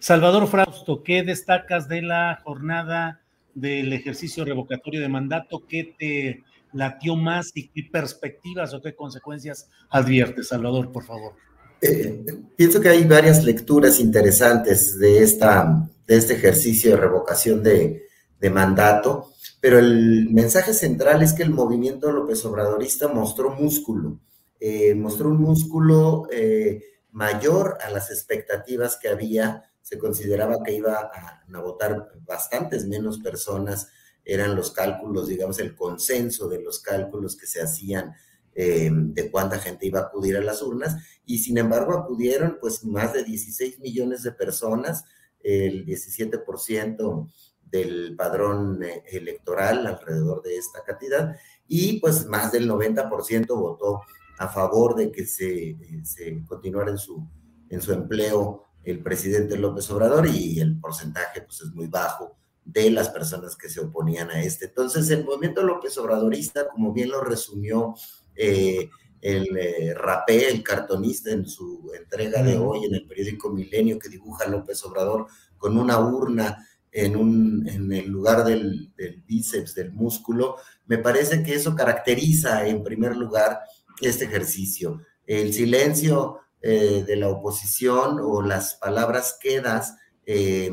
Salvador Frausto, ¿qué destacas de la jornada del ejercicio revocatorio de mandato? ¿Qué te latió más y qué perspectivas o qué consecuencias adviertes? Salvador, por favor. Eh, pienso que hay varias lecturas interesantes de, esta, de este ejercicio de revocación de, de mandato, pero el mensaje central es que el movimiento López Obradorista mostró músculo, eh, mostró un músculo eh, mayor a las expectativas que había, se consideraba que iba a, votar bastantes menos personas, eran los cálculos, digamos, el consenso de los cálculos que se hacían eh, de cuánta gente iba a acudir a las urnas, y sin embargo acudieron pues más de 16 millones de personas, el 17% del padrón eh, electoral alrededor de esta cantidad, y pues más del 90% votó a favor de que se, eh, se continuara en su, en su empleo el presidente López Obrador y el porcentaje pues es muy bajo de las personas que se oponían a este. Entonces el movimiento López Obradorista, como bien lo resumió eh, el eh, rapé, el cartonista en su entrega de hoy en el periódico Milenio que dibuja López Obrador con una urna en, un, en el lugar del, del, bíceps, del músculo, me parece que eso caracteriza en primer lugar este ejercicio. El silencio eh, de la oposición o las palabras quedas eh,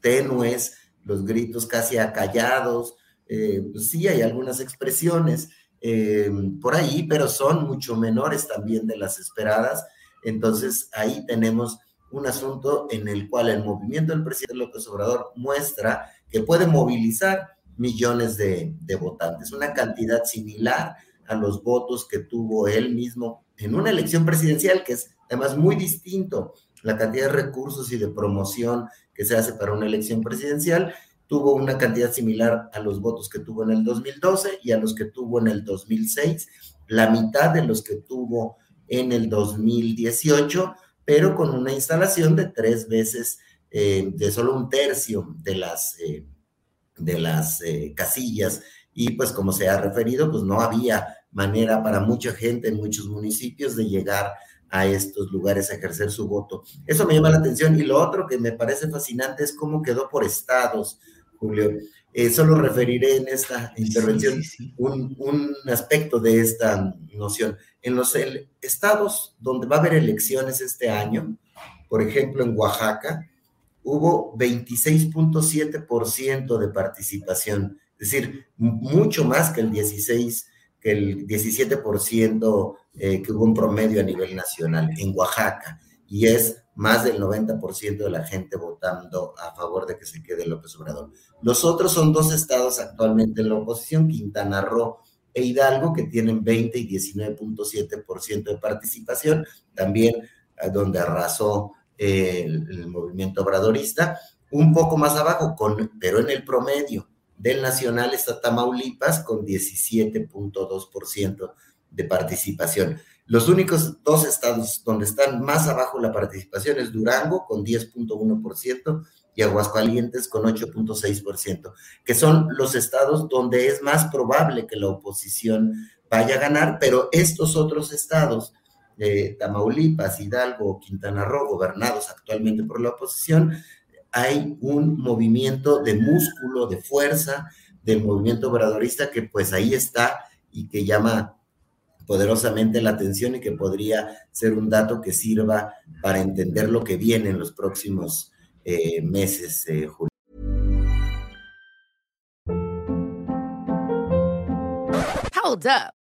tenues, los gritos casi acallados, eh, pues sí hay algunas expresiones eh, por ahí, pero son mucho menores también de las esperadas. Entonces ahí tenemos un asunto en el cual el movimiento del presidente López Obrador muestra que puede movilizar millones de votantes, una cantidad similar a los votos que tuvo él mismo en una elección presidencial, que es además muy distinto la cantidad de recursos y de promoción que se hace para una elección presidencial tuvo una cantidad similar a los votos que tuvo en el 2012 y a los que tuvo en el 2006, la mitad de los que tuvo en el 2018, pero con una instalación de tres veces, eh, de solo un tercio de las, eh, de las eh, casillas. Y pues como se ha referido, pues no había manera para mucha gente en muchos municipios de llegar a estos lugares a ejercer su voto. Eso me llama la atención. Y lo otro que me parece fascinante es cómo quedó por estados Julio. Eh, solo referiré en esta intervención sí, sí, sí. Un, un, aspecto de esta noción. En los estados donde va a haber elecciones este año, por ejemplo en Oaxaca, hubo 26.7% de participación, es decir, mucho más que el 16, que el 17% eh, que hubo un promedio a nivel nacional en Oaxaca, y es más del 90% de la gente votando a favor de que se quede López Obrador. Los otros son dos estados actualmente en la oposición, Quintana Roo e Hidalgo, que tienen 20 y 19.7% de participación, también eh, donde arrasó eh, el, el, movimiento obradorista, un poco más abajo, con, pero en el promedio del nacional está Tamaulipas con 17.2% de participación. Los únicos dos estados donde están más abajo la participación es Durango con 10.1% y Aguascalientes con 8.6%, que son los estados donde es más probable que la oposición vaya a ganar, pero estos otros estados eh, Tamaulipas, Hidalgo, Quintana Roo, gobernados actualmente por la oposición, hay un movimiento de músculo, de fuerza del movimiento obradorista que pues ahí está y que llama poderosamente la atención y que podría ser un dato que sirva para entender lo que viene en los próximos eh, meses, eh, Julio. Hold up.